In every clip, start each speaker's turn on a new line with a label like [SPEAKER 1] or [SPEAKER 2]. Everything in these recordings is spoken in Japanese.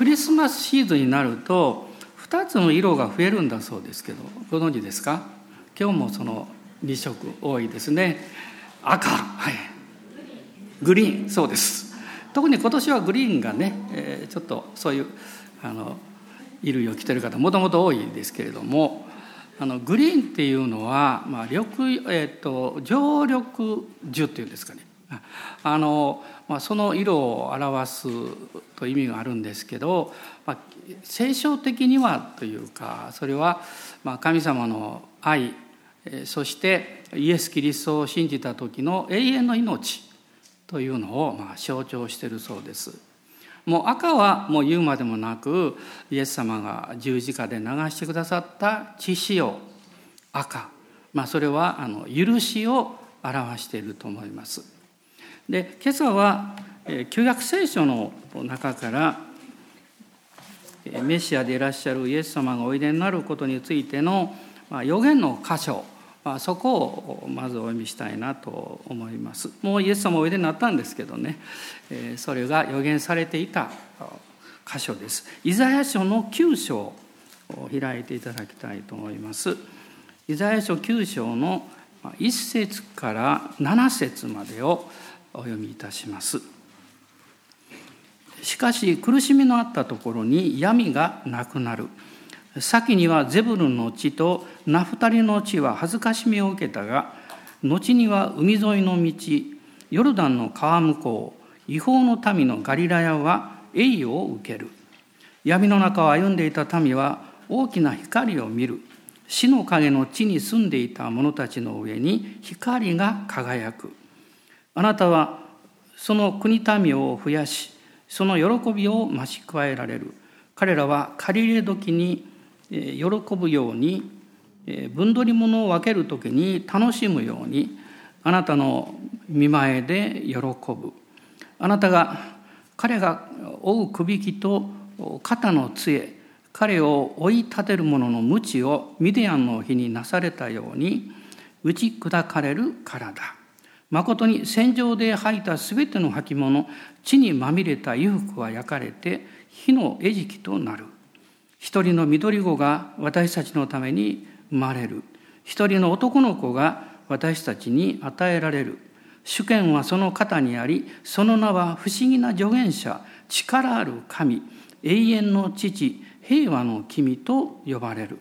[SPEAKER 1] クリスマスシーズンになると2つの色が増えるんだそうですけどご存知ですか？今日もその2色多いですね。赤はい。グリーンそうです。特に今年はグリーンがね、えー、ちょっとそういうあの衣類を着てる方もともと多いですけれどもあのグリーンっていうのは、まあ緑えーと、常緑樹っていうんですかね。あの、まあ、その色を表すと意味があるんですけど、まあ、聖書的にはというかそれは、まあ、神様の愛そしてイエス・キリストを信じた時の永遠の命というのをまあ象徴しているそうです。もう赤はもう言うまでもなくイエス様が十字架で流してくださった血潮赤、まあ、それはあの許しを表していると思います。で今朝は旧約聖書の中からメシアでいらっしゃるイエス様がおいでになることについての予言の箇所そこをまずお読みしたいなと思います。もうイエス様おいでになったんですけどねそれが予言されていた箇所です。イザヤ書の9章を開いていただきたいと思います。イザヤ書9章の1節から7節までをお読みいたします。しかし苦しみのあったところに闇がなくなる。先にはゼブルンの地とナフタリの地は恥ずかしみを受けたが後には海沿いの道ヨルダンの川向こう違法の民のガリラヤは栄誉を受ける闇の中を歩んでいた民は大きな光を見る死の影の地に住んでいた者たちの上に光が輝くあなたはその国民を増やしその喜びを増し加えられる彼らは借り入れ時に喜ぶように分取り物を分ける時に楽しむようにあなたの見前で喜ぶあなたが彼が追うくびきと肩の杖彼を追い立てる者の鞭をミディアンの日になされたように打ち砕かれるからだ。誠に戦場で吐いたすべての履物地にまみれた衣服は焼かれて火の餌食となる。一人の緑子が私たちのために生まれる。一人の男の子が私たちに与えられる。主権はその肩にあり、その名は不思議な助言者、力ある神、永遠の父、平和の君と呼ばれる。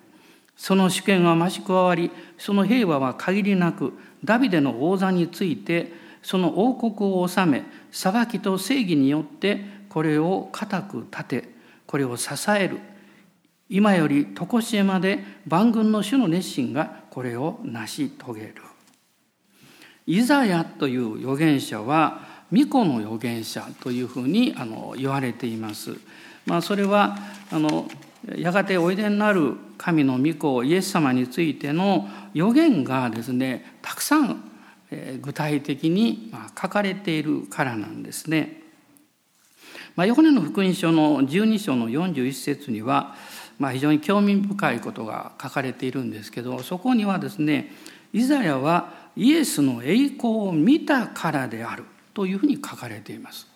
[SPEAKER 1] その主権は増し加わり、その平和は限りなく、ダビデの王座について、その王国を治め、裁きと正義によってこれを固く立て、これを支える。今より常しえまで万軍の主の熱心がこれを成し遂げる。イザヤという預言者は巫女の預言者というふうにあの言われています。まあ、それはあのやがておいでになる神の御子イエス様についての予言がですねたくさん具体的に書かれているからなんですね。まあ、ヨハネの福音書の12章の41節にはまあ、非常に興味深いことが書かれているんですけどそこにはですねイザヤはイエスの栄光を見たからであるというふうに書かれています。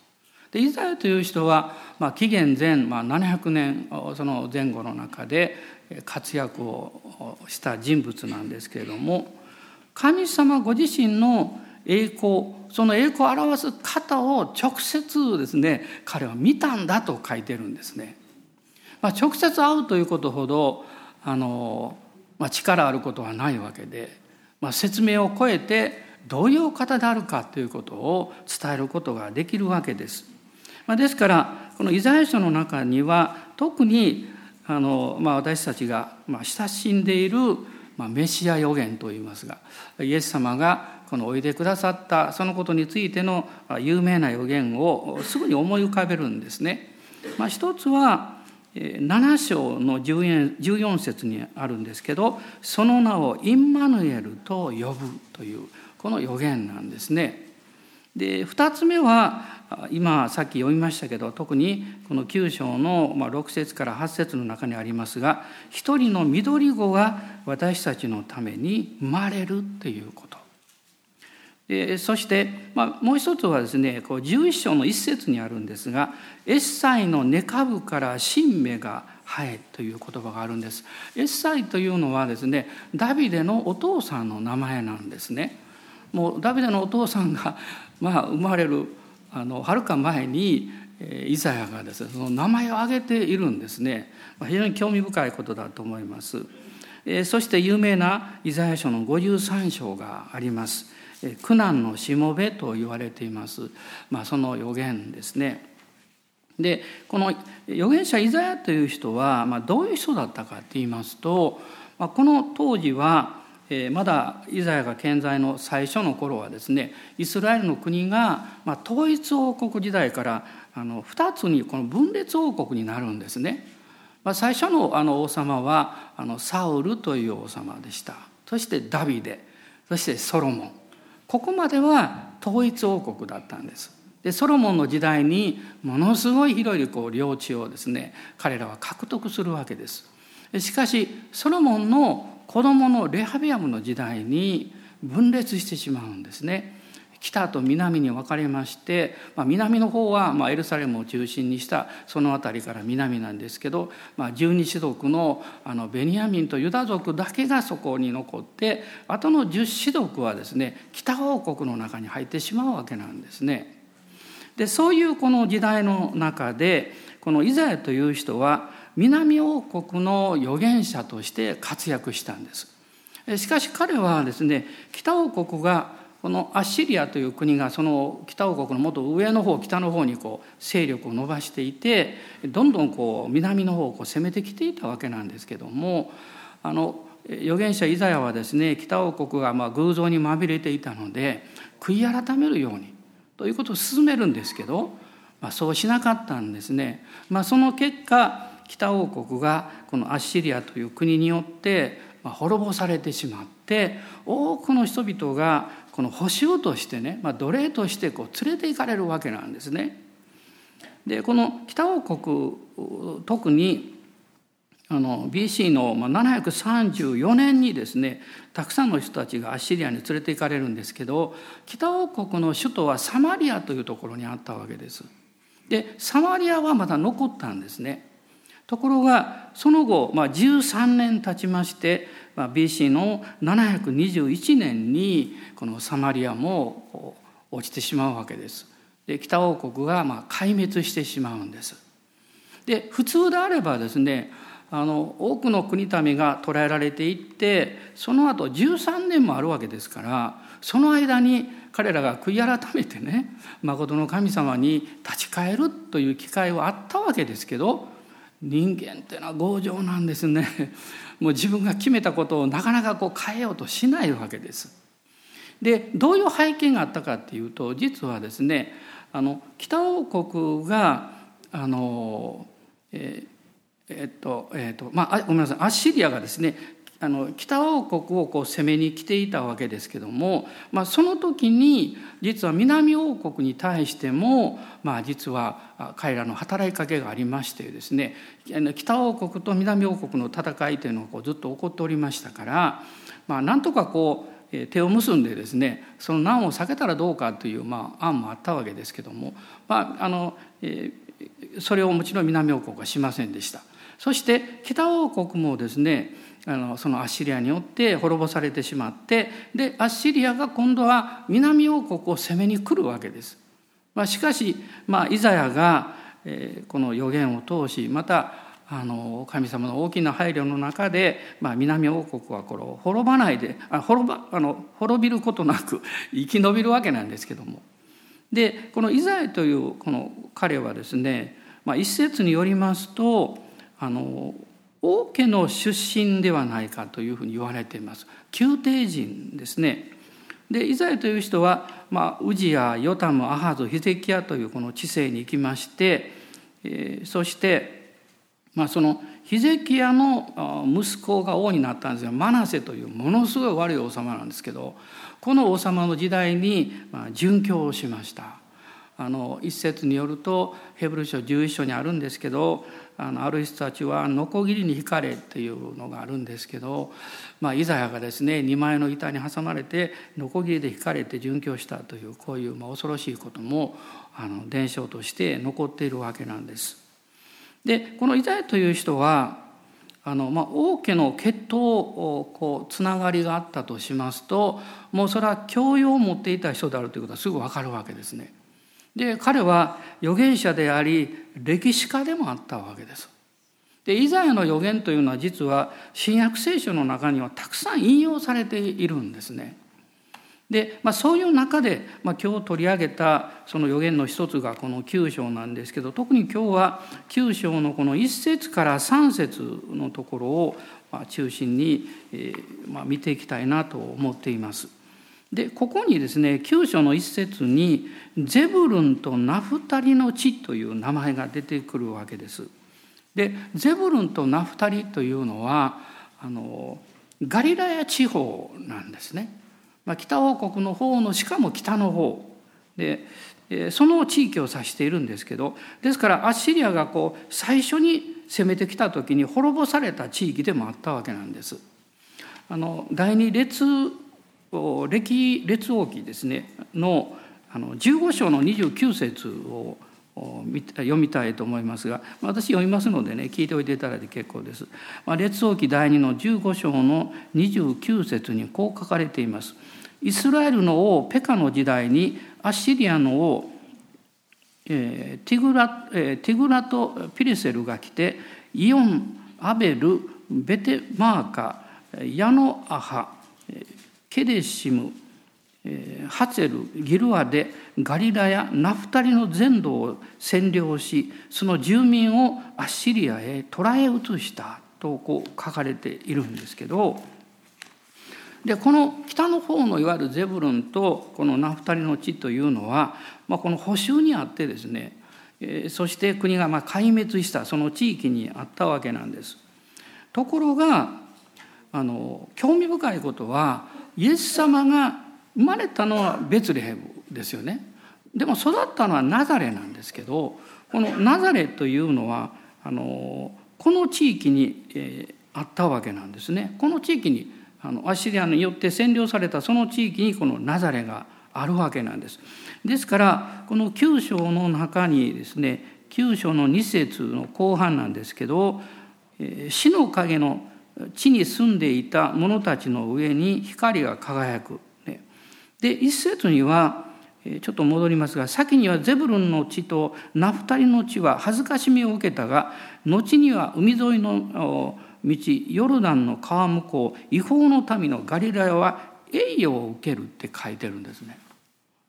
[SPEAKER 1] でイザヤという人は、まあ、紀元前、まあ、700年その前後の中で活躍をした人物なんですけれども神様ご自身の栄光その栄光を表す方を直接ですね彼は見たんだと書いてるんですね。まあ、直接会うということほどあの、まあ、力あることはないわけで、まあ、説明を超えてどういう方であるかということを伝えることができるわけです。まあ、ですからこのイザヤ書の中には特にあの、まあ、私たちが親しんでいる、まあ、メシア予言といいますがイエス様がこのおいでくださったそのことについての有名な予言をすぐに思い浮かべるんですね。まあ、一つは7章の14節にあるんですけどその名をインマヌエルと呼ぶというこの予言なんですね。で2つ目は今さっき読みましたけど特にこの9章の6節から8節の中にありますが一人の緑子が私たちのために生まれるっていうことでそして、まあ、もう一つはですねこう11章の一節にあるんですが「エッサイの根株から新芽が生え」という言葉があるんです。エッサイというのはですねダビデのお父さんの名前なんですね。もうダビデのお父さんが、まあ、生まれるあのはるか前にイザヤがですねその名前を挙げているんですね。非常に興味深いことだと思います。そして有名なイザヤ書の53章があります。苦難のしもべと言われています、まあ、その予言ですね。でこの預言者イザヤという人は、まあ、どういう人だったかと言いますと、まあ、この当時はえまだイザヤが健在の最初の頃はですねイスラエルの国が、ま統一王国時代からあの2つにこの分裂王国になるんですね。まあ、最初のあの王様はあのサウルという王様でしたそしてダビデそしてソロモンここまでは統一王国だったんです。でソロモンの時代にものすごい広いこう領地をですね彼らは獲得するわけです。しかしソロモンの子供のレハビアムの時代に分裂してしまうんですね。北と南に分かれまして、まあ、南の方はまエルサレムを中心にしたその辺りから南なんですけど、まあ、十二支族のあのベニヤミンとユダ族だけがそこに残ってあとの十支族はですね北王国の中に入ってしまうわけなんですね。でそういうこの時代の中でこのイザヤという人は南王国の預言者として活躍したんです。しかし彼はですね北王国がこのアッシリアという国がその北王国のもっと上の方北の方にこう勢力を伸ばしていてどんどんこう南の方をこう攻めてきていたわけなんですけどもあの預言者イザヤはですね北王国がまあ偶像にまみれていたので悔い改めるようにということを進めるんですけど、まあ、そうしなかったんですね。まあ、その結果北王国がこのアッシリアという国によって滅ぼされてしまって多くの人々がこの補修としてね、まあ、奴隷としてこう連れて行かれるわけなんですね。でこの北王国特にあの BC の734年にですねたくさんの人たちがアッシリアに連れて行かれるんですけど北王国の首都はサマリアというところにあったわけです。でサマリアはまだ残ったんですね。ところがその後、まあ、13年経ちまして、まあ、BC の721年にこのサマリアも落ちてしまうわけです。で北王国がまあ壊滅してしまうんです。で普通であればですねあの多くの国民が捕らえられていってその後13年もあるわけですからその間に彼らが悔い改めてね誠の神様に立ち返るという機会はあったわけですけど人間っていうのは強情なんですね。もう自分が決めたことをなかなかこう変えようとしないわけです。でどういう背景があったかっていうと実はですねあの北王国があのえー、えっとえっとまあごめんなさいアッシリアがですねあの北王国をこう攻めに来ていたわけですけども、まあ、その時に実は南王国に対しても、まあ、実は彼らの働きかけがありましてですね北王国と南王国の戦いというのがこうずっと起こっておりましたから、まあ、なんとかこう手を結んでですねその難を避けたらどうかという、まあ、案もあったわけですけども、まああのえー、それをもちろん南王国はしませんでした。そして北王国もですねあのそのアッシリアによって滅ぼされてしまってでアッシリアが今度は南王国を攻めに来るわけです。まあ、しかし、まあ、イザヤが、えー、この予言を通しまたあの神様の大きな配慮の中で、まあ、南王国はこれ滅ばないであ滅ばあの滅びることなく 生き延びるわけなんですけどもでこのイザヤというこの彼はですね、まあ、一説によりますとあの王家の出身ではないかというふうに言われています。宮廷人ですね。でイザヤという人は、まあ、ウジヤヨタムアハズヒゼキヤというこの地勢に行きまして、えー、そして、まあ、そのヒゼキヤの息子が王になったんですがマナセというものすごい悪い王様なんですけどこの王様の時代に殉教をしました。あの一節によるとヘブル書11章にあるんですけどあのある人たちはノコギリに引かれっていうのがあるんですけど、まあ、イザヤがですね2枚の板に挟まれてノコギリで引かれて殉教したというこういうまあ恐ろしいこともあの伝承として残っているわけなんです。でこのイザヤという人はあの、まあ、王家の血統をこうつながりがあったとしますともうそれは教養を持っていた人であるということはすぐ分かるわけですね。で彼は預言者であり歴史家でもあったわけです。でイザヤの預言というのは実は新約聖書の中にはたくさん引用されているんですね。で、まあ、そういう中で、まあ、今日取り上げたその予言の一つがこの9章なんですけど特に今日は9章のこの1節から3節のところを中心に、えまあ、見ていきたいなと思っています。でここにですね9章の一節に「ゼブルンとナフタリの地」という名前が出てくるわけです。でゼブルンとナフタリというのはあのガリラヤ地方なんですね。まあ、北王国の方のしかも北の方でその地域を指しているんですけどですからアッシリアがこう最初に攻めてきた時に滅ぼされた地域でもあったわけなんです。あの第二列歴列王記ですねのあの15章の29節を読みたいと思いますが私読みますのでね聞いておいていただいて結構です。列王記第2の15章の29節にこう書かれています。イスラエルの王ペカの時代にアッシリアの王、えー、ティグラえー、ティグラト・ピリセルが来てイオンアベルベテマーカヤノアハケデシムハツェルギルアでガリラやナフタリの全土を占領しその住民をアッシリアへ捕らえ移したとこう書かれているんですけどでこの北の方のいわゆるゼブルンとこのナフタリの地というのは、まあ、この補修にあってですねそして国がま壊滅したその地域にあったわけなんです。ところがあの興味深いことはイエス様が生まれたのはベツレヘムですよね。でも育ったのはナザレなんですけどこのナザレというのはあのこの地域に、えー、あったわけなんですね。この地域にあのアッシリアによって占領されたその地域にこのナザレがあるわけなんです。ですからこの9章の中にですね9章の2節の後半なんですけど死の影の地に住んでいた者たちの上に光が輝く。で一節にはちょっと戻りますが先にはゼブルンの地とナフタリの地は恥ずかしみを受けたが後には海沿いの道ヨルダンの川向こう違法の民のガリラヤは栄誉を受けるって書いてるんですね。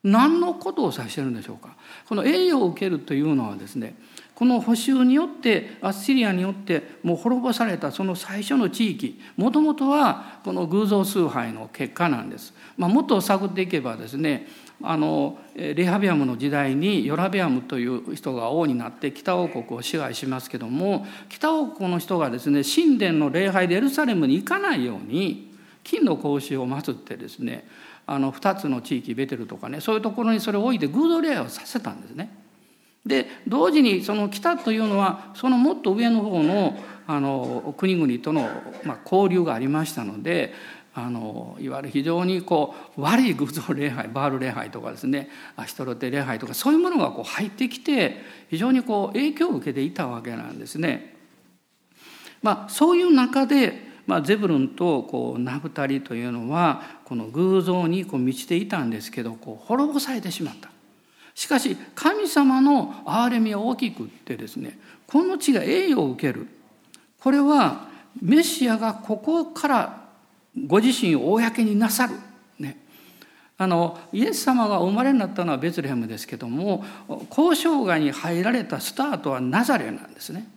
[SPEAKER 1] 何のことを指してるんでしょうかこの栄誉を受けるというのはですねこの補修によってアッシリアによってもう滅ぼされたその最初の地域もともとはこの偶像崇拝の結果なんです。まあ、もっと探っていけばですねあのレハビアムの時代にヨラビアムという人が王になって北王国を支配しますけども北王国の人がですね神殿の礼拝でエルサレムに行かないように金の格子を祀ってですねあの2つの地域ベテルとかねそういうところにそれを置いて偶像礼拝をさせたんですね。で同時にその北というのはそのもっと上の方のあの国々との、まあ、交流がありましたのであのいわゆる非常にこう悪い偶像礼拝バール礼拝とかですねアシトロテ礼拝とかそういうものがこう入ってきて非常にこう影響を受けていたわけなんですね。まあ、そういう中で、まあ、ゼブルンとこうナフタリというのはこの偶像にこう満ちていたんですけどこう滅ぼされてしまった。しかし神様の憐れみは大きくってですねこの地が栄誉を受けるこれはメシアがここからご自身を公になさる。あのイエス様がお生まれになったのはベツレヘムですけども交渉外に入られたスタートはナザレなんですね。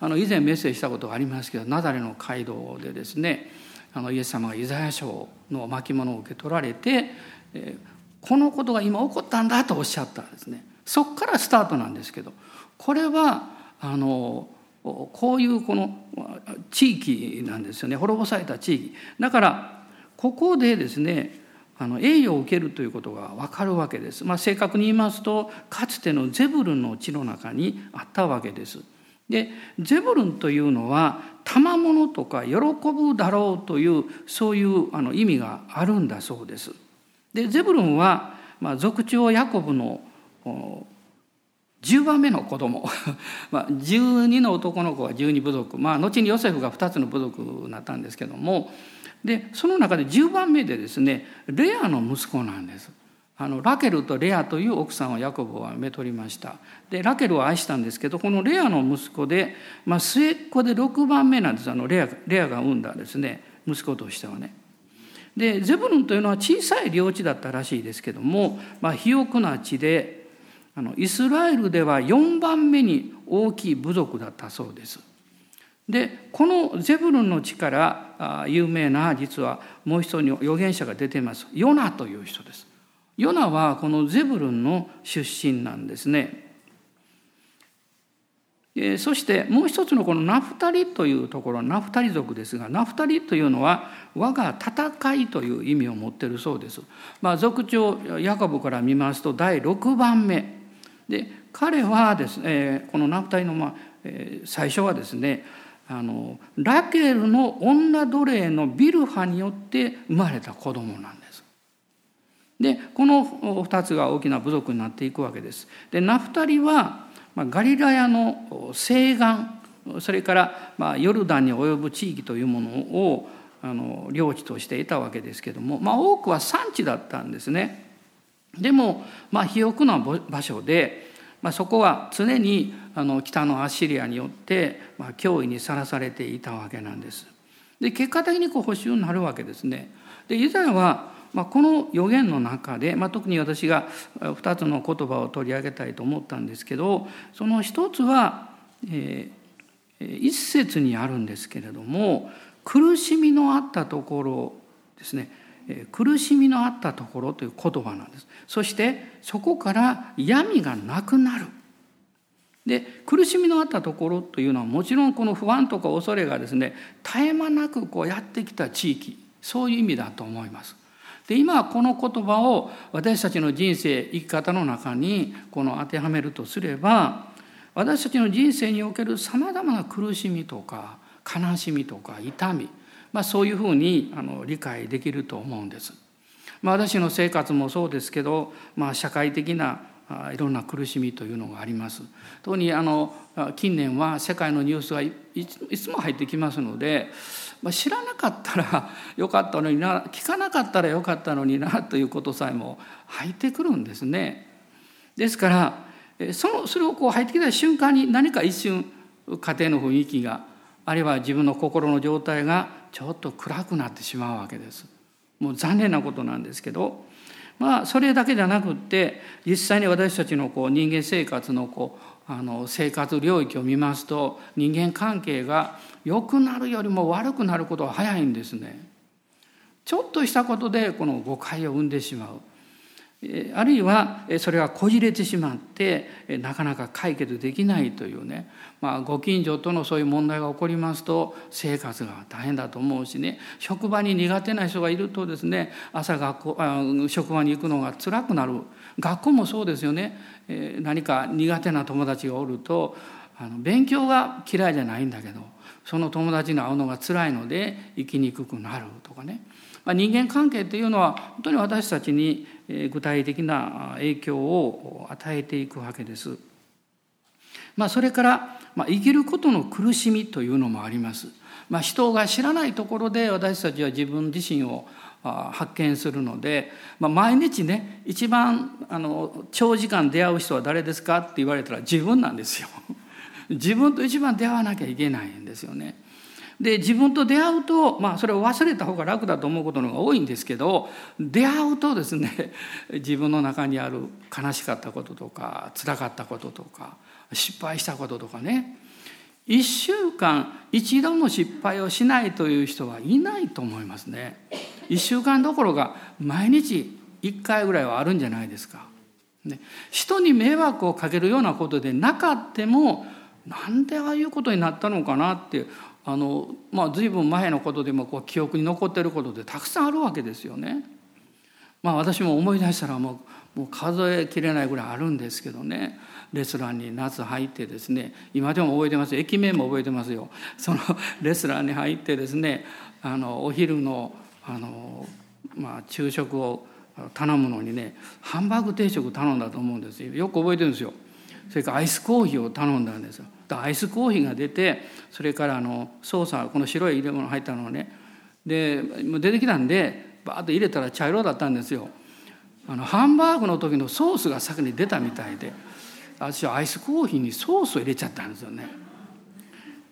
[SPEAKER 1] あの以前メッセージしたことがありますけどナザレの街道でですねあのイエス様がイザヤ書の巻物を受け取られて、えこのことが今起こったんだとおっしゃったんですね。そこからスタートなんですけどこれはあのこういうこの地域なんですよね滅ぼされた地域だからここでですねあの栄誉を受けるということが分かるわけです。まあ、正確に言いますとかつてのゼブルンの地の中にあったわけです。でゼブルンというのは賜物とか喜ぶだろうというそういうあの意味があるんだそうです。でゼブルンは、まあ、族長ヤコブの10番目の子供。まあ12の男の子は12部族。まあ後にヨセフが2つの部族になったんですけども。でその中で10番目でですねレアの息子なんです。あのラケルとレアという奥さんをヤコブはめとりました。でラケルを愛したんですけどこのレアの息子で、まあ、末っ子で6番目なんです。あのレアレアが産んだですね息子としてはね。でゼブルンというのは小さい領地だったらしいですけども、まあ、肥沃な地であのイスラエルでは4番目に大きい部族だったそうです。でこのゼブルンの地から有名な実はもう一人の預言者が出てます。ヨナという人です。ヨナはこのゼブルンの出身なんですね。そしてもう一つのこのナフタリというところナフタリ族ですがナフタリというのは我が戦いという意味を持っているそうです。まあ、族長ヤコブから見ますと第6番目で彼はですねこのナフタリの、まあえ最初はですねあのラケルの女奴隷のビルハによって生まれた子供なんです。でこの2つが大きな部族になっていくわけです。でナフタリは、ガリラヤの西岸それから、まあ、ヨルダンに及ぶ地域というものをあの領地としていたわけですけども、まあ、多くは産地だったんですね。でも、まあ、肥沃な場所で、まあ、そこは常にあの北のアッシリアによって、まあ、脅威にさらされていたわけなんです。で結果的にこう補修になるわけですね。でイザヤは、まあ、この予言の中で、まあ、特に私が2つの言葉を取り上げたいと思ったんですけどその一つは、えー、一節にあるんですけれども苦しみのあったところですね。苦しみのあったところという言葉なんです。そしてそこから闇がなくなる。で苦しみのあったところというのはもちろんこの不安とか恐れがですね絶え間なくこうやってきた地域。そういう意味だと思います。で今この言葉を私たちの人生生き方の中にこの当てはめるとすれば私たちの人生におけるさまざまな苦しみとか悲しみとか痛み、まあ、そういうふうにあの理解できると思うんです。まあ、私の生活もそうですけど、まあ、社会的ないろんな苦しみというのがあります。特にあの近年は世界のニュースがいつも入ってきますので、まあ、知らなかったら よかったのにな聞かなかったらよかったのになということさえも入ってくるんですね。ですからそのそれをこう入ってきた瞬間に何か一瞬家庭の雰囲気があるいは自分の心の状態がちょっと暗くなってしまうわけです。もう残念なことなんですけどまあそれだけじゃなくって実際に私たちのこう人間生活のこうあの生活領域を見ますと人間関係が良くなるよりも悪くなることは早いんですね。ちょっとしたことでこの誤解を生んでしまう。あるいはそれがこじれてしまってなかなか解決できないというね、まあ、ご近所とのそういう問題が起こりますと生活が大変だと思うしね。職場に苦手な人がいるとですね朝学校あ職場に行くのが辛くなる。学校もそうですよね。何か苦手な友達がおるとあの勉強が嫌いじゃないんだけどその友達に会うのが辛いので生きにくくなるとかね。まあ、人間関係というのは本当に私たちに具体的な影響を与えていくわけです。まあ、それから、まあ、生きることの苦しみというのもあります。まあ、人が知らないところで私たちは自分自身を発見するので、まあ、毎日ね一番あの長時間出会う人は誰ですかって言われたら自分なんですよ。自分と一番出会わなきゃいけないんですよね。で自分と出会うとまあそれを忘れた方が楽だと思うことの方が多いんですけど出会うとですね 自分の中にある悲しかったこととか辛かったこととか失敗したこととかね1週間一度も失敗をしないという人はいないと思いますね。1週間どころか毎日1回ぐらいはあるんじゃないですか。ね、人に迷惑をかけるようなことでなかってもなんでああいうことになったのかなってあのまあ随分前のことでもこう記憶に残ってることでたくさんあるわけですよね。まあ私も思い出したらもうもう数えきれないぐらいあるんですけどね。レストランに夏入ってですね今でも覚えてます。駅名も覚えてますよ。その レストランに入ってですねあのお昼のあの、まあ、昼食を頼むのにねハンバーグ定食頼んだと思うんです。よよく覚えてるんですよ。それからアイスコーヒーを頼んだんですよ。とアイスコーヒーが出てそれからあのソーサーこの白い入れ物入ったのね。で出てきたんでバーッと入れたら茶色だったんですよ。あのハンバーグの時のソースが先に出たみたいで私はアイスコーヒーにソースを入れちゃったんですよね。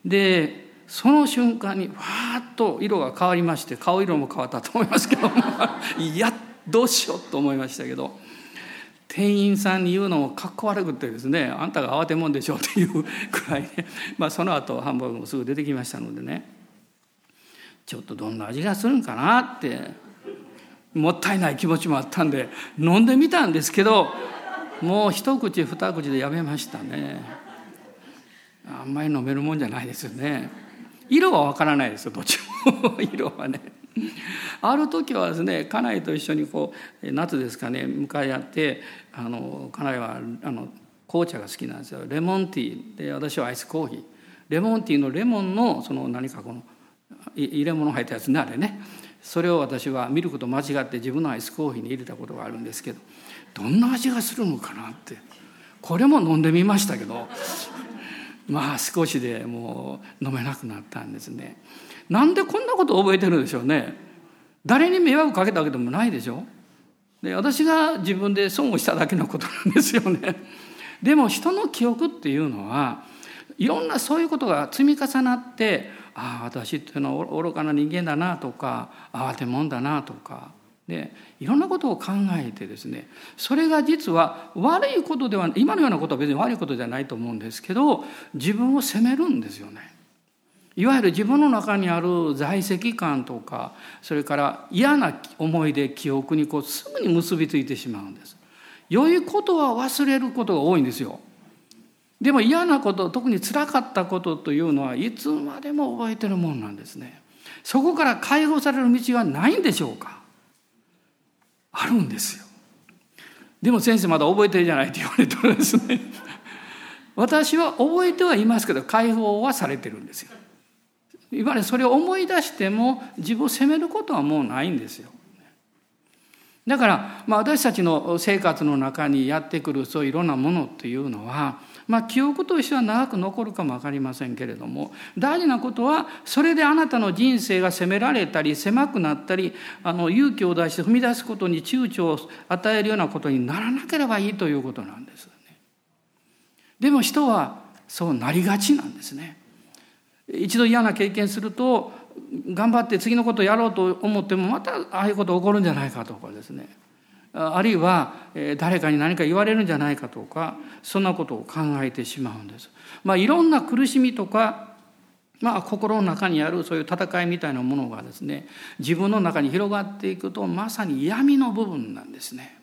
[SPEAKER 1] でその瞬間にわーっと色が変わりまして顔色も変わったと思いますけど いやどうしようと思いましたけど。店員さんに言うのもかっこ悪くてですねあんたが慌てもんでしょっていうくらいね、まあ、その後ハンバーグもすぐ出てきましたのでね。ちょっとどんな味がするんかなってもったいない気持ちもあったんで飲んでみたんですけどもう一口二口でやめましたね。あんまり飲めるもんじゃないですよね。色はわからないですよどっちも。色はね。ある時はですね家内と一緒にこう夏ですかね向かい合ってあの家内はあの紅茶が好きなんですよ。レモンティーで私はアイスコーヒー。レモンティーのレモンのその何かこの入れ物入ったやつねあれね。それを私はミルクと間違って自分のアイスコーヒーに入れたことがあるんですけどどんな味がするのかなって。これも飲んでみましたけど まあ少しでもう飲めなくなったんですね。なんでこんなこと覚えてるんでしょうね。誰に迷惑かけたわけでもないでしょ。で私が自分で損をしただけのことなんですよね。でも人の記憶っていうのはいろんなそういうことが積み重なってああ私っていうのは愚かな人間だなとか慌てもんだなとかでいろんなことを考えてですねそれが実は悪いことでは今のようなことは別に悪いことじゃないと思うんですけど自分を責めるんですよね。いわゆる自分の中にある在籍感とかそれから嫌な思い出記憶にこうすぐに結びついてしまうんです。良いことは忘れることが多いんですよ。でも嫌なこと特につらかったことというのはいつまでも覚えてるもんなんですね。そこから解放される道はないんでしょうかあるんですよ。でも先生まだ覚えてるじゃないって言われてるんですね。私は覚えてはいますけど解放はされてるんですよ。いわゆるそれを思い出しても自分を責めることはもうないんですよ。だから、まあ、私たちの生活の中にやってくるそういろんなものっていうのはまあ、記憶としては長く残るかも分かりませんけれども大事なことはそれであなたの人生が責められたり狭くなったりあの勇気を出して踏み出すことに躊躇を与えるようなことにならなければいいということなんですね。でも人はそうなりがちなんですね。一度嫌な経験すると頑張って次のことやろうと思ってもまたああいうこと起こるんじゃないかとかですねあるいは誰かに何か言われるんじゃないかとかそんなことを考えてしまうんです。まあ、いろんな苦しみとか、まあ、心の中にあるそういう戦いみたいなものがですね自分の中に広がっていくとまさに闇の部分なんですね。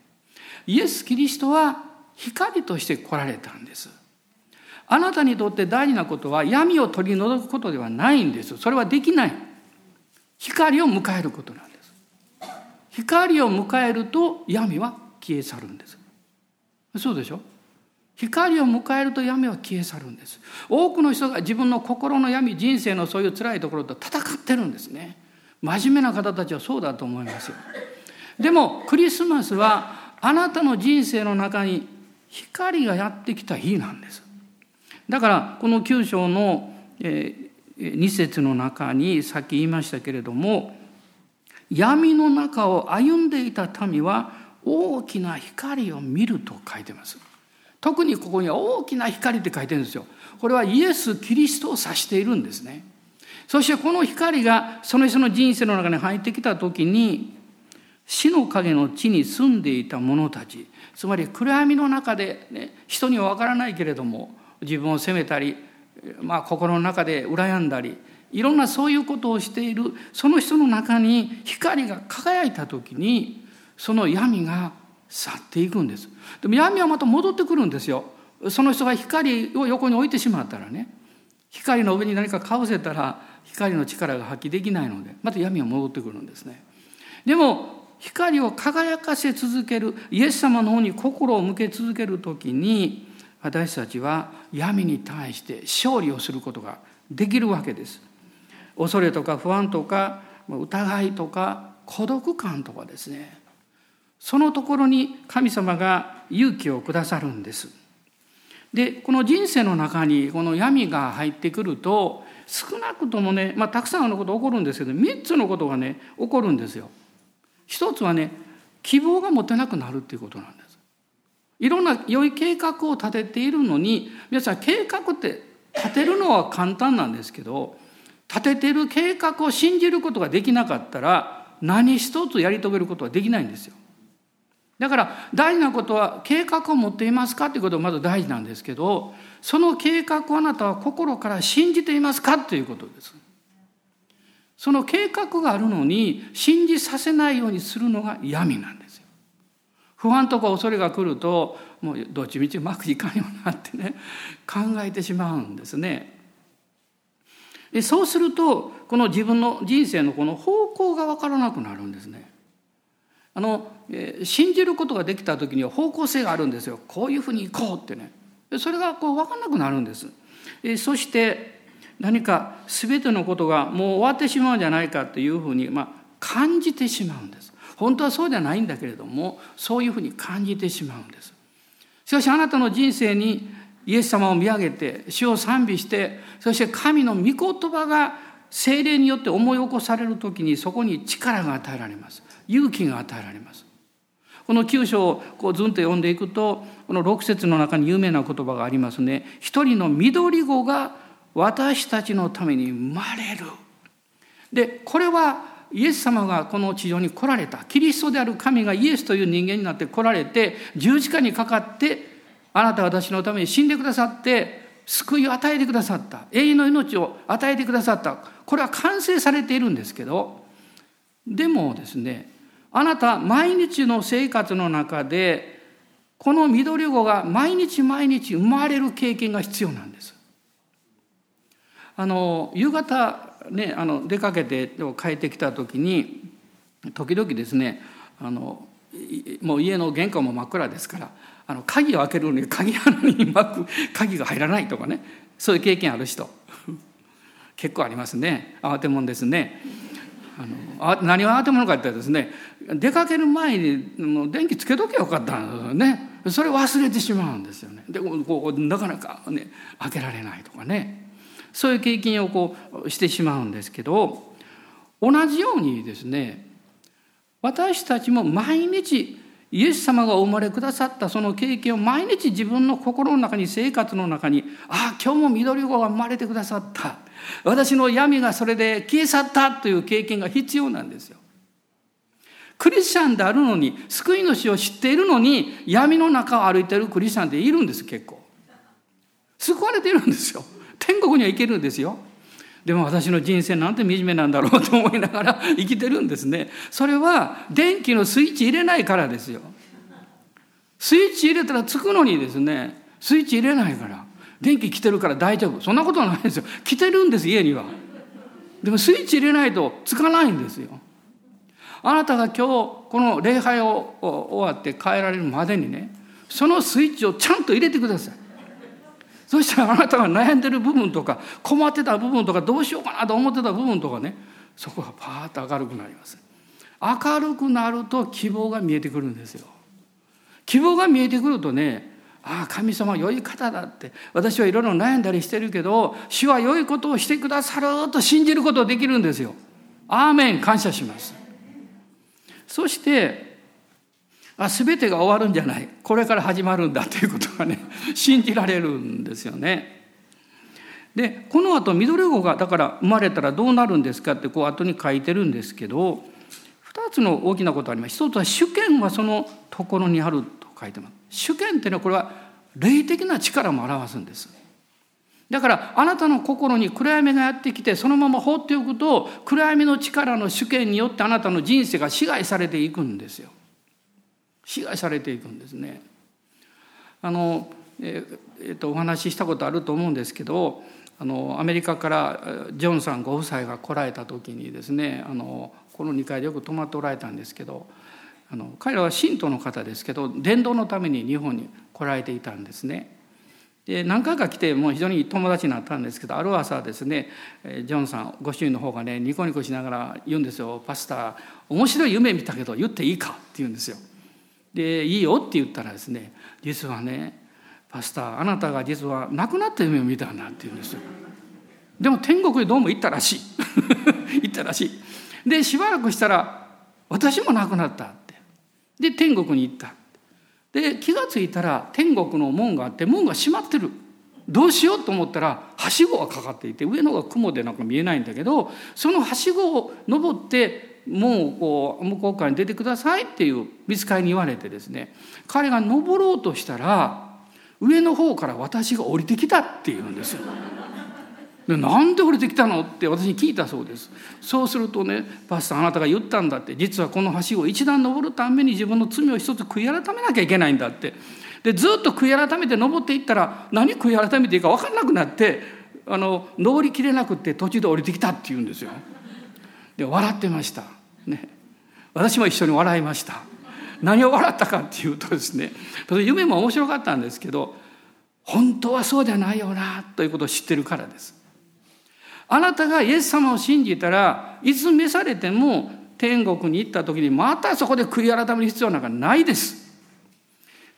[SPEAKER 1] イエス・キリストは光として来られたんです。あなたにとって大事なことは闇を取り除くことではないんです。それはできない。光を迎えることなんです。光を迎えると闇は消え去るんですそうでしょ？光を迎えると闇は消え去るんです多くの人が自分の心の闇人生のそういう辛いところと戦ってるんですね真面目な方たちはそうだと思いますよでもクリスマスはあなたの人生の中に光がやってきた日なんですだからこの9章の2節の中にさっき言いましたけれども闇の中を歩んでいた民は大きな光を見ると書いてます。特にここには大きな光って書いてるんですよ。これはイエス・キリストを指しているんですね。そしてこの光がその人の人生の中に入ってきた時に死の影の地に住んでいた者たちつまり暗闇の中で、ね、人には分からないけれども自分を責めたり、まあ、心の中で羨んだりいろんなそういうことをしているその人の中に光が輝いた時にその闇が去っていくんです。でも闇はまた戻ってくるんですよ。その人が光を横に置いてしまったらね光の上に何かかぶせたら光の力が発揮できないのでまた闇は戻ってくるんですね。でも光を輝かせ続けるイエス様の方に心を向け続ける時に私たちは闇に対して勝利をすることができるわけです。恐れとか不安とか疑いとか孤独感とかですねそのところに神様が勇気をくださるんです。でこの人生の中にこの闇が入ってくると少なくともね、まあ、たくさんのこと起こるんですけど3つのことがね起こるんですよ。一つはね希望が持てなくなるっていうことなんです。いろんな良い計画を立てているのに皆さん計画って立てるのは簡単なんですけど立ててる計画を信じることができなかったら何一つやり遂げることはできないんですよ。だから大事なことは計画を持っていますかということがまず大事なんですけどその計画をあなたは心から信じていますかということです。その計画があるのに信じさせないようにするのが闇なんです。不安とか恐れが来るともうどっちみちうまくいかんよなってね考えてしまうんですね。でそうするとこの自分の人生のこの方向が分からなくなるんですね。あの、信じることができた時には方向性があるんですよこういうふうに行こうってねそれがこう分かんなくなるんです、そして何か全てのことがもう終わってしまうんじゃないかというふうに、まあ、感じてしまうんです本当はそうじゃないんだけれどもそういうふうに感じてしまうんです。しかしあなたの人生にイエス様を見上げて主を賛美してそして神の御言葉が精霊によって思い起こされる時にそこに力が与えられます。勇気が与えられます。この9章をこうずんと読んでいくとこの6節の中に有名な言葉がありますね。一人の緑子が私たちのために生まれる。でこれはイエス様がこの地上に来られた。キリストである神がイエスという人間になって来られて十字架にかかってあなたは私のために死んでくださって救いを与えてくださった。永遠の命を与えてくださった。これは完成されているんですけどでもですねあなた毎日の生活の中でこの緑子が毎日毎日生まれる経験が必要なんです。あの夕方ねあの出かけて帰ってきた時に時々ですねあのもう家の玄関も真っ暗ですからあの鍵を開けるのに鍵穴にうまく鍵が入らないとかねそういう経験ある人結構ありますね。慌てもんですね。あの何を慌てものかってですね出かける前に電気つけとけばよかったんですよね。それ忘れてしまうんですよね。でこうなかなかね開けられないとかね。そういう経験をこうしてしまうんですけど同じようにですね私たちも毎日イエス様がお生まれくださったその経験を毎日自分の心の中に生活の中にああ今日も緑子が生まれてくださった私の闇がそれで消え去ったという経験が必要なんですよ。クリスチャンであるのに救い主を知っているのに闇の中を歩いているクリスチャンっているんです結構。救われているんですよ。天国には行けるんですよ。でも私の人生なんて惨めなんだろうと思いながら 生きてるんですね。それは電気のスイッチ入れないからですよ。スイッチ入れたらつくのにですね、スイッチ入れないから。電気来てるから大丈夫。そんなことはないですよ。来てるんです、家には。でもスイッチ入れないとつかないんですよ。あなたが今日この礼拝を終わって帰られるまでにね、そのスイッチをちゃんと入れてください。そしたらあなたが悩んでる部分とか困ってた部分とかどうしようかなと思ってた部分とかねそこがパーッと明るくなります明るくなると希望が見えてくるんですよ希望が見えてくるとねああ神様良い方だって私はいろいろ悩んだりしてるけど主は良いことをしてくださると信じることができるんですよ。アーメン感謝します。そしてあ全てが終わるんじゃないこれから始まるんだということがね 信じられるんですよね。でこの後緑子がだから生まれたらどうなるんですかってこう後に書いてるんですけど2つの大きなことあります。一つは主権はそのところにあると書いてます。主権っていうのはこれは霊的な力も表すんです。だからあなたの心に暗闇がやってきてそのまま放っておくと暗闇の力の主権によってあなたの人生が支配されていくんですよ。支配されていくんですね。あのええっとお話ししたことあると思うんですけどあのアメリカからジョンさんご夫妻が来られた時にですねあのこの2階でよく泊まっておられたんですけどあの彼らは信徒の方ですけど伝道のために日本に来られていたんですね。で何回か来てもう非常に友達になったんですけどある朝ですねジョンさんご主人の方がねニコニコしながら言うんですよ「パスター面白い夢見たけど言っていいか?」って言うんですよ。で「いいよ」って言ったらですね実はねパスタあなたが実は亡くなった夢を見たんだって言うんですよ。でも天国にどうも行ったらしい 行ったらしい。でしばらくしたら私も亡くなったってで天国に行ったで気が付いたら天国の門があって門が閉まってるどうしようと思ったらはしごがかかっていて上のが雲でなんか見えないんだけどそのはしごを登って門をこう向こう側に出てくださいっていう見つかりに言われてですね彼が登ろうとしたら上の方から私が降りてきたっていうんですよ。でなんで降りてきたのって私に聞いたそうですそうするとねパスタあなたが言ったんだって実はこの橋を一段登るために自分の罪を一つ悔い改めなきゃいけないんだってでずっと悔い改めて登っていったら何悔い改めていいか分かんなくなってあの登りきれなくて途中で降りてきたって言うんですよで笑ってましたね私も一緒に笑いました何を笑ったかっていうとですね夢も面白かったんですけど本当はそうじゃないよなということを知ってるからですあなたがイエス様を信じたらいつ召されても天国に行った時にまたそこで悔い改める必要なんかないです。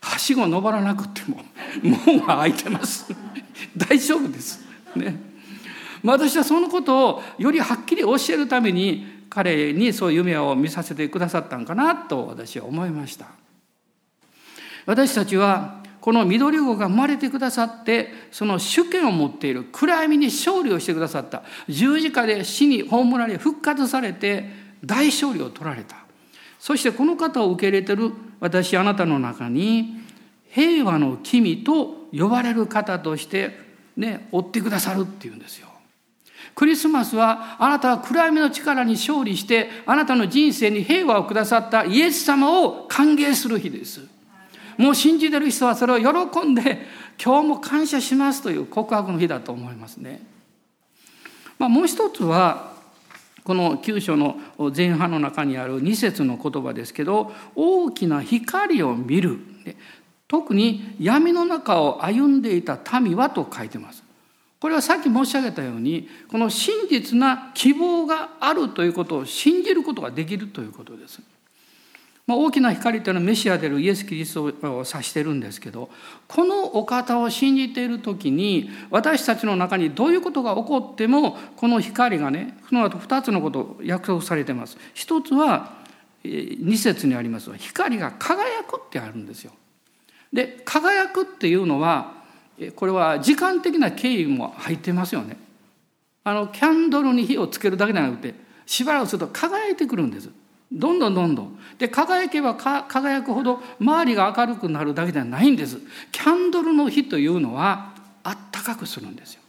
[SPEAKER 1] はしご登らなくても門は開いてます。大丈夫です。ね。私はそのことをよりはっきり教えるために彼にそういう夢を見させてくださったんかなと私は思いました。私たちはこの緑子が生まれてくださってその主権を持っている暗闇に勝利をしてくださった十字架で死に葬られ復活されて大勝利を取られたそしてこの方を受け入れてる私あなたの中に平和の君と呼ばれる方としてね追ってくださるっていうんですよ。クリスマスはあなたは暗闇の力に勝利してあなたの人生に平和をくださったイエス様を歓迎する日です。もう信じてる人はそれを喜んで今日も感謝しますという告白の日だと思いますね。まあ、もう一つはこの9章の前半の中にある2節の言葉ですけど大きな光を見る特に闇の中を歩んでいた民はと書いてます。これはさっき申し上げたようにこの真実な希望があるということを信じることができるということです。まあ、大きな光というのはメシアであるイエス・キリストを指してるんですけどこのお方を信じている時に私たちの中にどういうことが起こってもこの光がねその後2つのことを約束されてます。一つは2節にあります光が輝くってあるんですよ。で輝くっていうのはこれは時間的な経緯も入ってますよね。あのキャンドルに火をつけるだけじゃなくてしばらくすると輝いてくるんです。どんどんどんどん。で、輝けば輝くほど周りが明るくなるだけではないんです。キャンドルの火というのはあったかくするんですよ。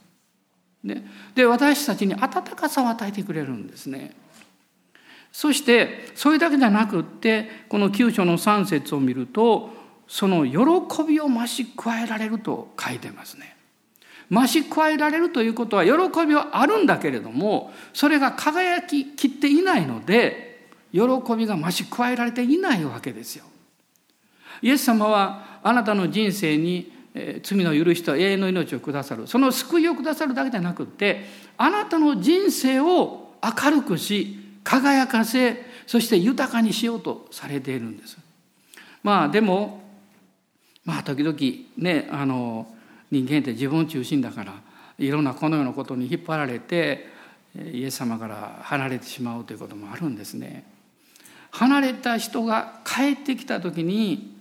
[SPEAKER 1] ね、で、私たちに温かさを与えてくれるんですね。そして、それだけじゃなくって、この九章の三節を見ると、その喜びを増し加えられると書いてますね。増し加えられるということは喜びはあるんだけれどもそれが輝ききっていないので喜びが増し加えられていないわけですよ。イエス様はあなたの人生に罪の許しと永遠の命をくださるその救いをくださるだけじゃなくってあなたの人生を明るくし輝かせそして豊かにしようとされているんです。まあでもまあ時々ねあの人間って自分中心だからいろんなこのようなことに引っ張られてイエス様から離れてしまうということもあるんですね。離れた人が帰ってきた時に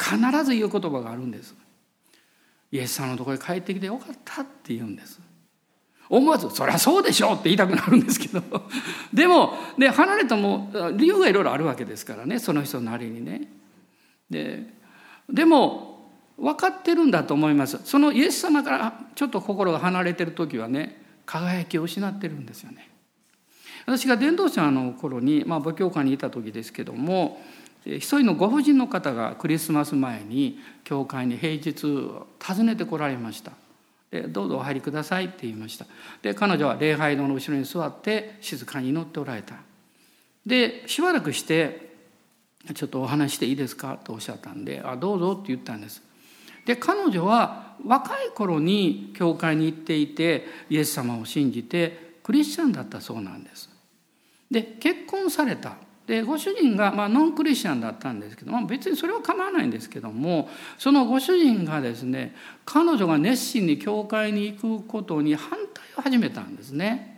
[SPEAKER 1] 必ず言う言葉があるんです。イエス様のところに帰ってきてよかったって言うんです。思わず「そりゃそうでしょ」って言いたくなるんですけど でもで離れても理由がいろいろあるわけですからねその人なりにね。ででも分かってるんだと思います。そのイエス様からちょっと心が離れてる時はね輝きを失ってるんですよね。私が伝道者の頃に、まあ、母教会にいた時ですけども一人のご婦人の方がクリスマス前に教会に平日訪ねてこられましたでどうぞお入りくださいって言いましたで彼女は礼拝堂の後ろに座って静かに祈っておられたでしばらくしてちょっとお話していいですか?」とおっしゃったんで「あどうぞ」って言ったんです。で彼女は若い頃に教会に行っていてイエス様を信じてクリスチャンだったそうなんです。で結婚されたでご主人が、まあ、ノンクリスチャンだったんですけど、まあ、別にそれは構わないんですけどもそのご主人がですね彼女が熱心に教会に行くことに反対を始めたんですね。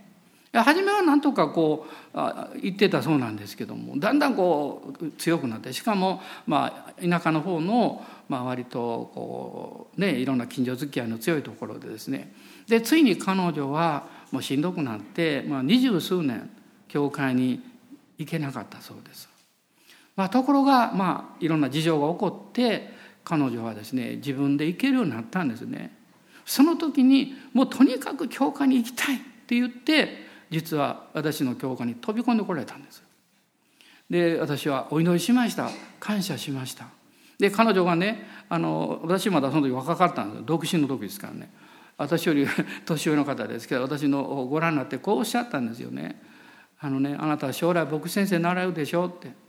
[SPEAKER 1] 初めはなんとかこう言ってたそうなんですけどもだんだんこう強くなってしかもまあ田舎の方のまあ割とこうねいろんな近所付き合いの強いところでですねでついに彼女はもうしんどくなってまあ二十数年教会に行けなかったそうです。まあ、ところがまあいろんな事情が起こって彼女はですね自分で行けるようになったんですね。その時にもうとにかく教会に行きたいって言って実は私の教会に飛び込んでこられたんです。で私はお祈りしました。感謝しました。で彼女がねあの私まだその時若かったんです独身の時ですからね。私より 年上の方ですけど私のご覧になってこうおっしゃったんですよね。あのねあなたは将来牧師先生習うでしょって。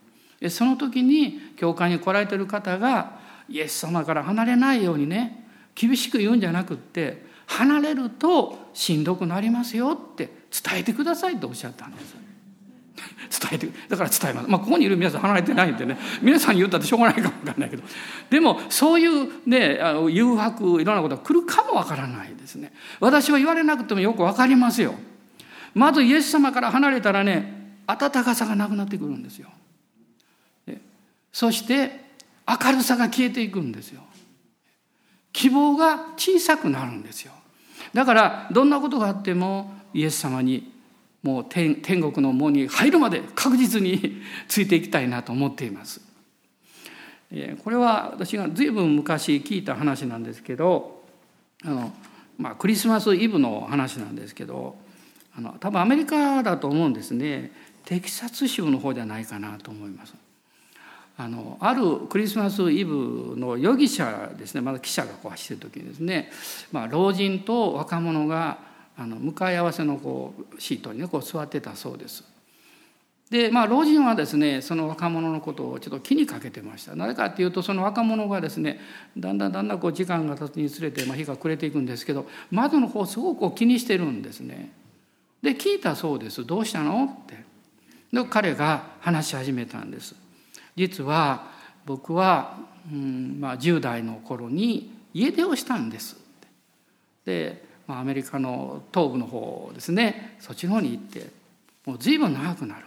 [SPEAKER 1] その時に教会に来られてる方がイエス様から離れないようにね厳しく言うんじゃなくって離れるとしんどくなりますよって伝えてくださいとおっしゃったんです。伝えてだから伝えます、まあ、ここにいる皆さん離れてないんでね。皆さんに言ったってしょうがないかもわかんないけど。でもそういうねあの誘惑いろんなことが来るかもわからないですね。私は言われなくてもよくわかりますよ。まずイエス様から離れたらね温かさがなくなってくるんですよ。そして明るさが消えていくんですよ。希望が小さくなるんですよ。だからどんなことがあってもイエス様にもう天国の門に入るまで確実についていきたいなと思っています。これは私が随分昔聞いた話なんですけどあの、まあ、クリスマスイブの話なんですけどあの多分アメリカだと思うんですねテキサス州の方じゃないかなと思います。あのあるクリスマスイブの容疑者ですねまだ記者がこう走ってる時にですね、まあ、老人と若者があの向かい合わせのこうシートにねこう座ってたそうです。でまあ老人はですねその若者のことをちょっと気にかけてましたなぜかっていうとその若者がですねだんだんだんだんこう時間が経つにつれて、まあ、日が暮れていくんですけど窓の方をすごくこう気にしてるんですね。で聞いたそうです「どうしたの?」ってで彼が話し始めたんです。実は僕は、うんまあ、10代の頃に家出をしたんです。でまあアメリカの東部の方ですね。そっちの方に行ってもう随分長くなる。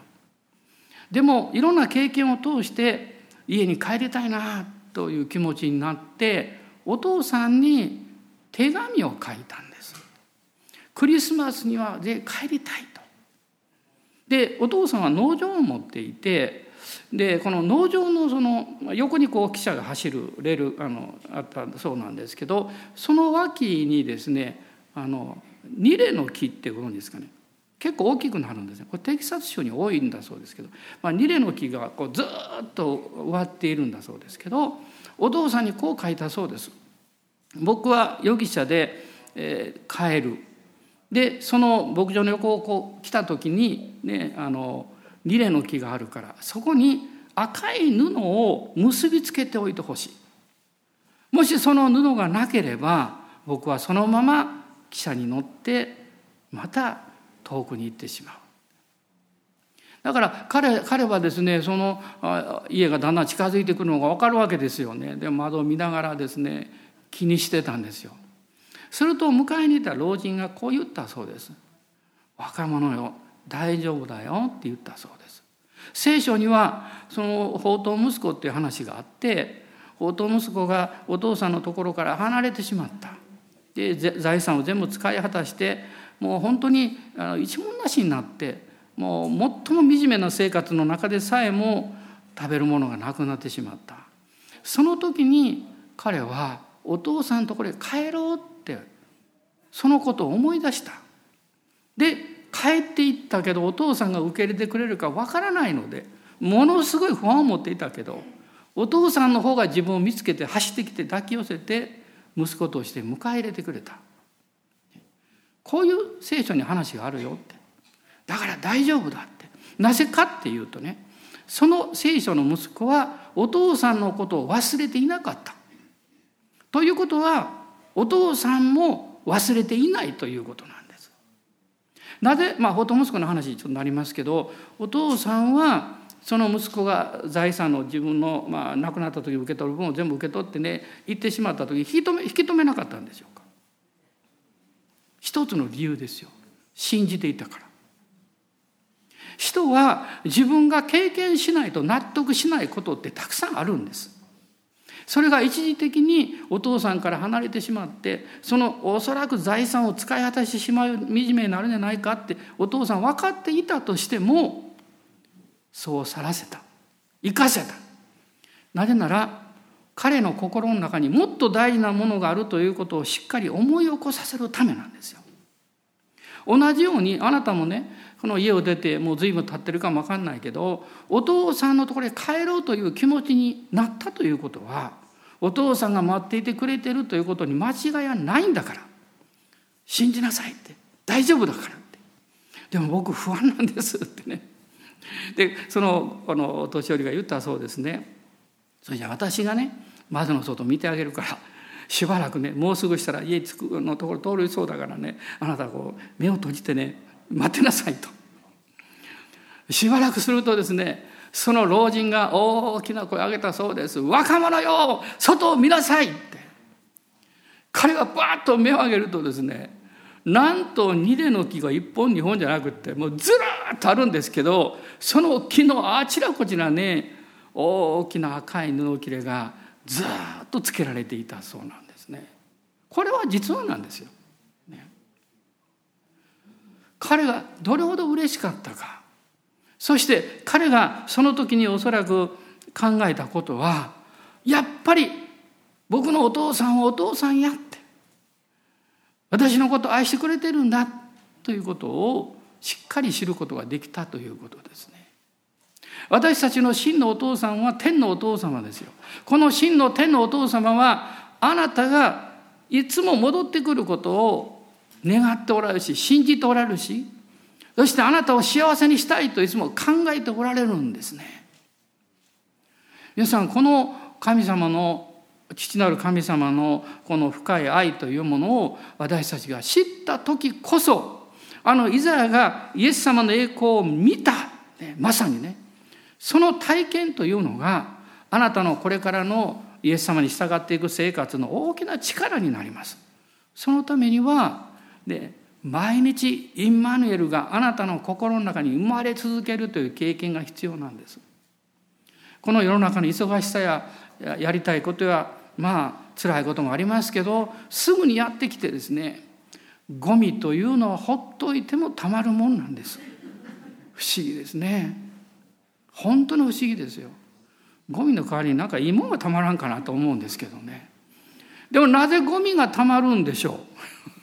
[SPEAKER 1] でもいろんな経験を通して家に帰りたいなという気持ちになってお父さんに手紙を書いたんです。クリスマスにはで帰りたいと。でお父さんは農場を持っていてでこの農場のその横にこう汽車が走るレールあのあったそうなんですけどその脇にですねあのニレの木ってご存知ですかね？結構大きくなるんですねこれテキサス州に多いんだそうですけど、まあ、ニレの木がこうずっと植わっているんだそうですけどお父さんにこう書いたそうです。僕は容疑者で、えー、帰るでその牧場の横をこう来た時に、ね、あのニレの木があるからそこに赤い布を結びつけておいてほしい。もしその布がなければ僕はそのまま汽車に乗ってまた遠くに行ってしまう。だから彼彼はですねその家がだんだん近づいてくるのが分かるわけですよね。で窓を見ながらですね気にしてたんですよ。すると迎えにいた老人がこう言ったそうです。若者よ大丈夫だよって言ったそうです。聖書にはその宝刀息子っていう話があって宝刀息子がお父さんのところから離れてしまった。で財産を全部使い果たしてもう本当に一文なしになってもう最も惨めな生活の中でさえも食べるものがなくなってしまった。その時に彼はお父さんところへ帰ろうってそのことを思い出した。で帰っていったけどお父さんが受け入れてくれるかわからないのでものすごい不安を持っていたけどお父さんの方が自分を見つけて走ってきて抱き寄せて息子として迎え入れてくれたこういう聖書に話があるよってだから大丈夫だってなぜかっていうとねその聖書の息子はお父さんのことを忘れていなかった。ということはお父さんも忘れていないということなんです。なぜまあ法と息子の話にちょっとなりますけどお父さんはその息子が財産の自分の、まあ、亡くなった時受け取る分を全部受け取ってね行ってしまった時引き止め引き止めなかったんでしょうか。一つの理由ですよ。信じていたから。人は自分が経験しないと納得しないことってたくさんあるんです。それが一時的にお父さんから離れてしまってそのおそらく財産を使い果たしてしまう惨めになるんじゃないかってお父さん分かっていたとしてもそうさらせた。生かせた。なぜなら彼の心の中にもっと大事なものがあるということをしっかり思い起こさせるためなんですよ。同じようにあなたもねこの家を出てもう随分経ってるかも分かんないけどお父さんのところへ帰ろうという気持ちになったということはお父さんが待っていてくれてるということに間違いはないんだから。信じなさいって。大丈夫だからって。でも僕不安なんですってね。でそのこの年寄りが言ったそうですねそれじゃあ私がね窓の外見てあげるからしばらくねもうすぐしたら家着くのところ通りそうだからねあなたこう目を閉じてね待ってなさいと。しばらくするとですねその老人が大きな声を上げたそうです「若者よ外を見なさい!」って彼がバーッと目を上げるとですねなんとニレの木が一本二本じゃなくってもうずらっとあるんですけどその木のあちらこちらね大きな赤い布切れがずっとつけられていたそうなんですね。これは実話なんですよ。ね、彼がどれほど嬉しかったかそして彼がその時におそらく考えたことはやっぱり僕のお父さんはお父さんや私のことを愛してくれてるんだということをしっかり知ることができたということですね。私たちの真のお父さんは天のお父様ですよ。この真の天のお父様はあなたがいつも戻ってくることを願っておられるし信じておられるしそしてあなたを幸せにしたいといつも考えておられるんですね。皆さんこの神様の父なる神様のこの深い愛というものを私たちが知った時こそあのイザヤがイエス様の栄光を見た、ね、まさにねその体験というのがあなたのこれからのイエス様に従っていく生活の大きな力になります。そのためには、ね、毎日インマヌエルがあなたの心の中に生まれ続けるという経験が必要なんです。この世の中の忙しさややりたいことやまあ辛いこともありますけどすぐにやってきてですねゴミというのはほっといてもたまるもんなんです。不思議ですね。本当の不思議ですよ。ゴミの代わりになんかいいもんがたまらんかなと思うんですけどね。でもなぜゴミがたまるんでしょ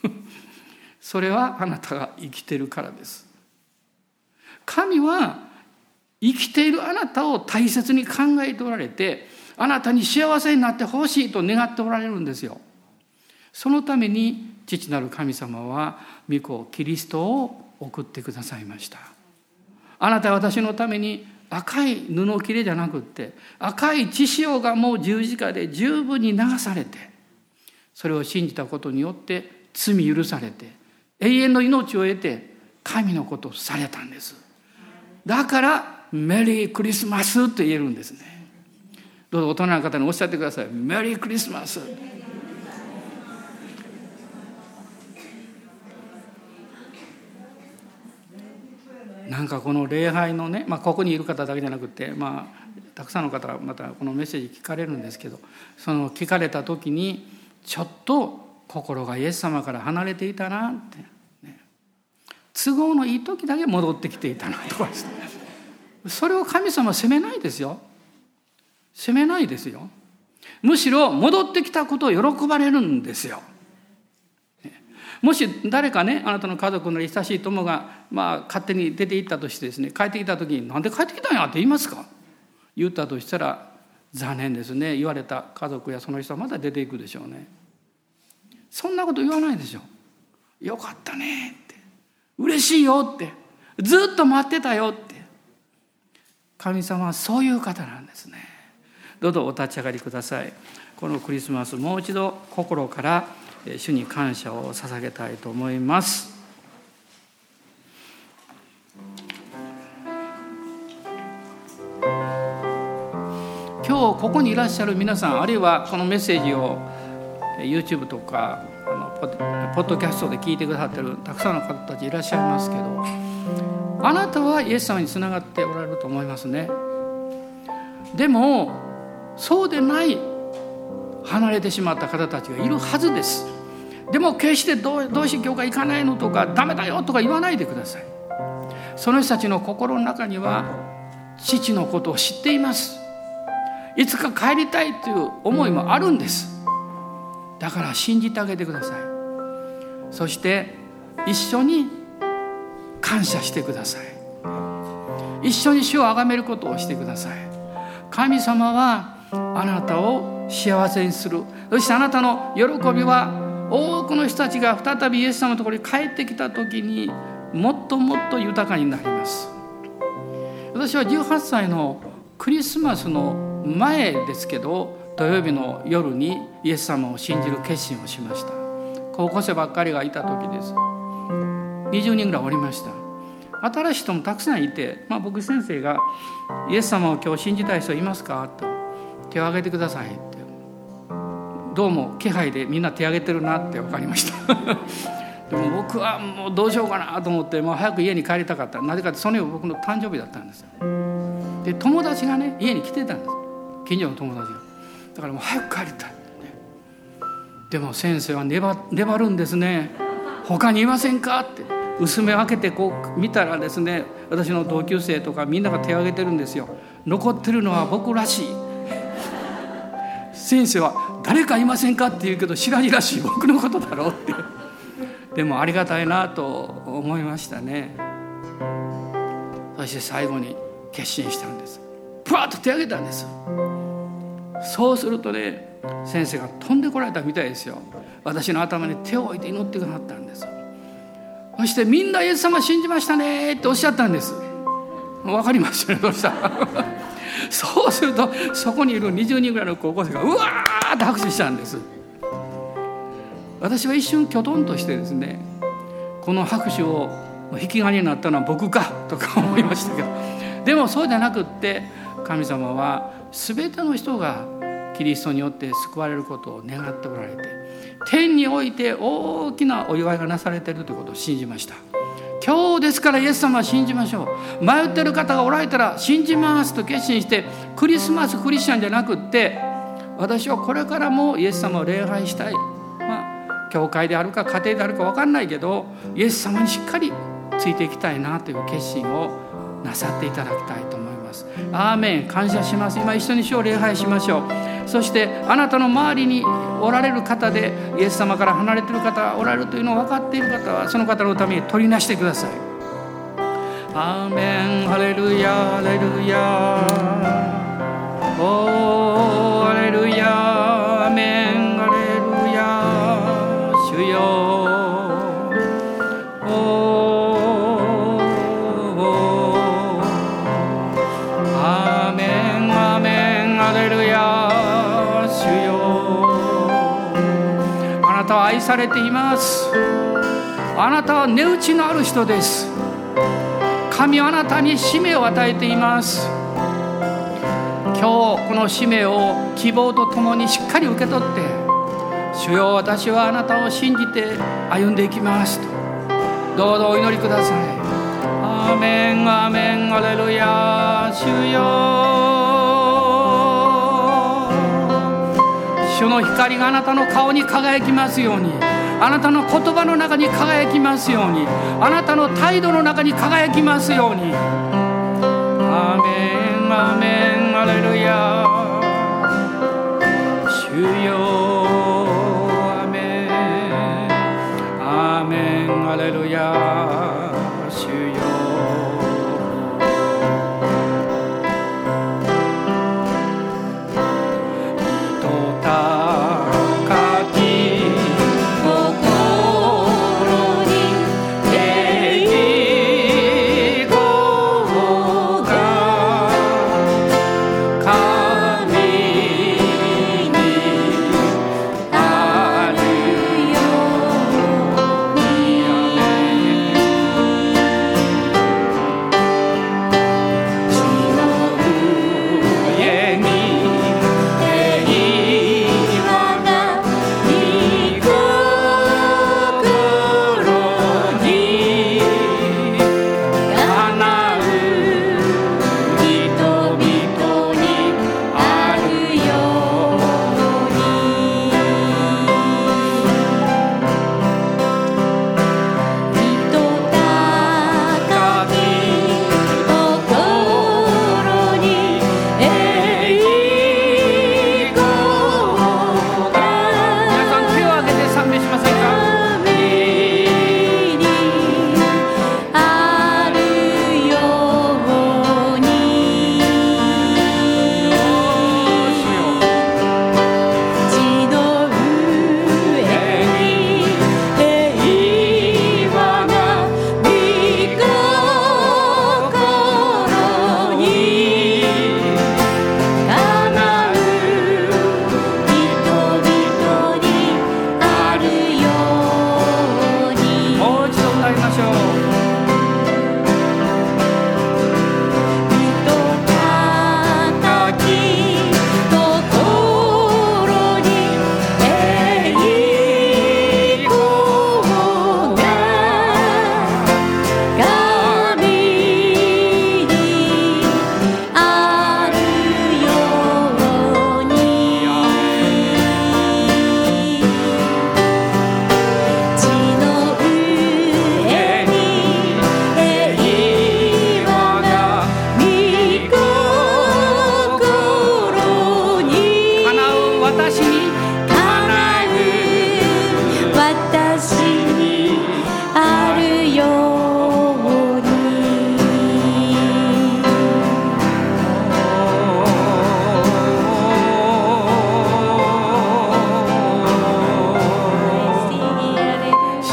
[SPEAKER 1] う？それはあなたが生きてるからです。神は生きているあなたを大切に考えておられてあなたに幸せになってほしいと願っておられるんですよ。そのために父なる神様は御子キリストを送ってくださいました。あなたは私のために赤い布切れじゃなくって赤い血潮がもう十字架で十分に流されてそれを信じたことによって罪許されて永遠の命を得て神のことをされたんです。だからメリークリスマスと言えるんですね。どうぞ大人の方におっしゃってください。メリークリスマス。なんかこの礼拝のね、まあ、ここにいる方だけじゃなくて、まあ、たくさんの方がまたこのメッセージ聞かれるんですけどその聞かれた時にちょっと心がイエス様から離れていたなって、ね、都合のいい時だけ戻ってきていたなとかそれを神様責めないですよ。責めないですよ。むしろ戻ってきたことを喜ばれるんですよ。もし誰かねあなたの家族の親しい友が、まあ、勝手に出て行ったとしてですね帰ってきた時に「なんで帰ってきたんや?」って言いますか？言ったとしたら残念ですね言われた家族やその人はまた出ていくでしょうね。そんなこと言わないでしょ。よかったねって。嬉しいよって。ずっと待ってたよって。神様はそういう方なんですね。どうぞお立ち上がりください。このクリスマスもう一度心から主に感謝を捧げたいと思います。今日ここにいらっしゃる皆さんあるいはこのメッセージを YouTube とかあのポッドキャストで聞いてくださってるたくさんの方たちいらっしゃいますけどあなたはイエス様につながっておられると思いますね。でもそうでない離れてしまった方たちがいるはずです。でも決してどうどうして教会行かないのとかダメだよとか言わないでください。その人たちの心の中には父のことを知っています。いつか帰りたいという思いもあるんです。だから信じてあげてください。そして一緒に感謝してください。一緒に主を崇めることをしてください。神様はあなたを幸せにする。そしてあなたの喜びは多くの人たちが再びイエス様のところに帰ってきた時にもっともっと豊かになります。私は18歳のクリスマスの前ですけど土曜日の夜にイエス様を信じる決心をしました。高校生ばっかりがいた時です。20人ぐらいおりました。新しい人もたくさんいて、まあ、僕先生が「イエス様を今日信じたい人いますか?」と「手を挙げてください」ってどうも気配でみんな手挙げてるなって分かりました。でも僕はもうどうしようかなと思ってもう早く家に帰りたかった。なぜかってその日僕の誕生日だったんですで友達がね家に来てたんです。近所の友達が。だからもう早く帰りたい、でも先生は粘粘るんですね。他にいませんかって。薄目を開けてこう見たらですね私の同級生とかみんなが手を挙げてるんですよ。残ってるのは僕らしい。先生は誰かいませんか?」って言うけど知らにらしい僕のことだろうって。でもありがたいなと思いましたね。そして最後に決心したんです。プワッと手挙げたんです。そうするとね先生が飛んでこられたみたいですよ。私の頭に手を置いて祈ってくださったんです。そしてみんなイエス様信じましたねっておっしゃったんです。分かりましたねどうしたそうするとそこにいる20人ぐらいの高校生がうわーって拍手したんです私は一瞬きょとんとしてですねこの拍手を引き金になったのは僕かとか思いましたけどでもそうじゃなくって神様は全ての人がキリストによって救われることを願っておられて天において大きなお祝いがなされているということを信じました。今日ですからイエス様は信じましょう。迷ってる方がおられたら信じますと決心してクリスマスクリスチャンじゃなくって私はこれからもイエス様を礼拝したい。まあ教会であるか家庭であるか分かんないけどイエス様にしっかりついていきたいなという決心をなさっていただきたいと思います。アーメン。感謝します。今一緒に主を礼拝しましょう。そしてあなたの周りにおられる方でイエス様から離れている方がおられるというのを分かっている方はその方のために取りなしてください。アーメン。ハレルヤハレルヤおーハレルヤされています。あなたは値打ちのある人です。神はあなたに使命を与えています。今日この使命を希望とともにしっかり受け取って主よ私はあなたを信じて歩んでいきますと。どうぞお祈りください。アーメンアーメンアレルヤ主よ主の光があなたの顔に輝きますように。あなたの言葉の中に輝きますように。あなたの態度の中に輝きますように。アーメンアーメンアレルヤ。主よアメン。アメンアレルヤ。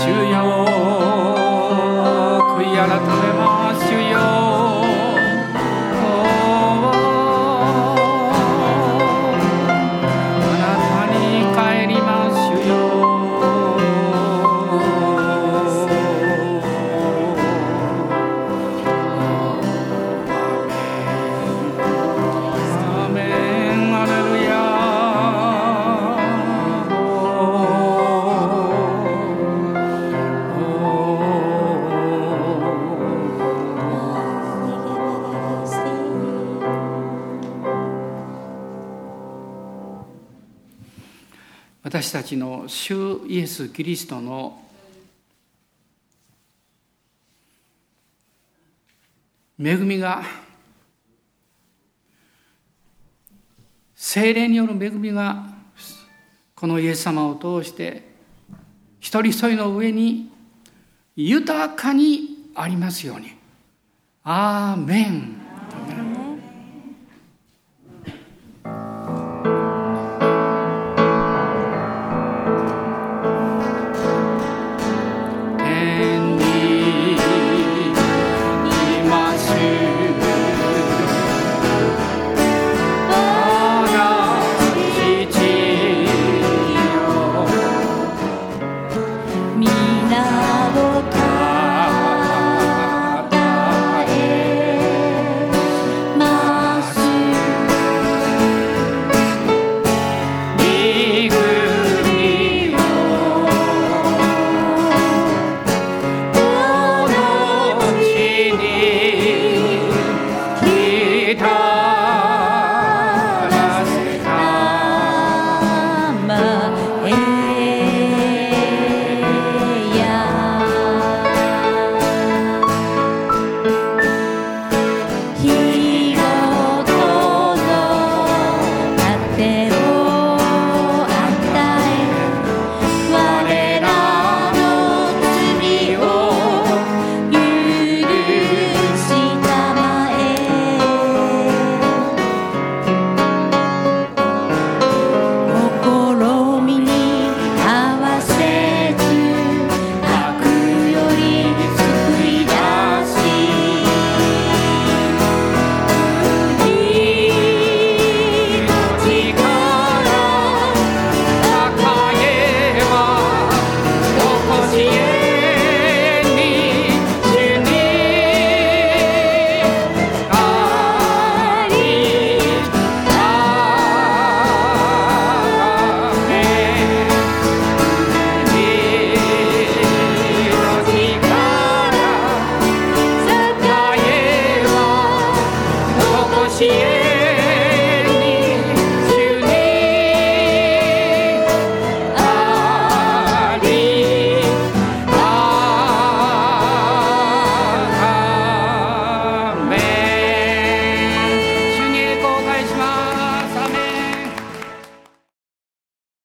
[SPEAKER 1] 主よ悔い改め私たちの主イエス・キリストの恵みが精霊による恵みがこのイエス様を通して一人一人の上に豊かにありますように。アーメン。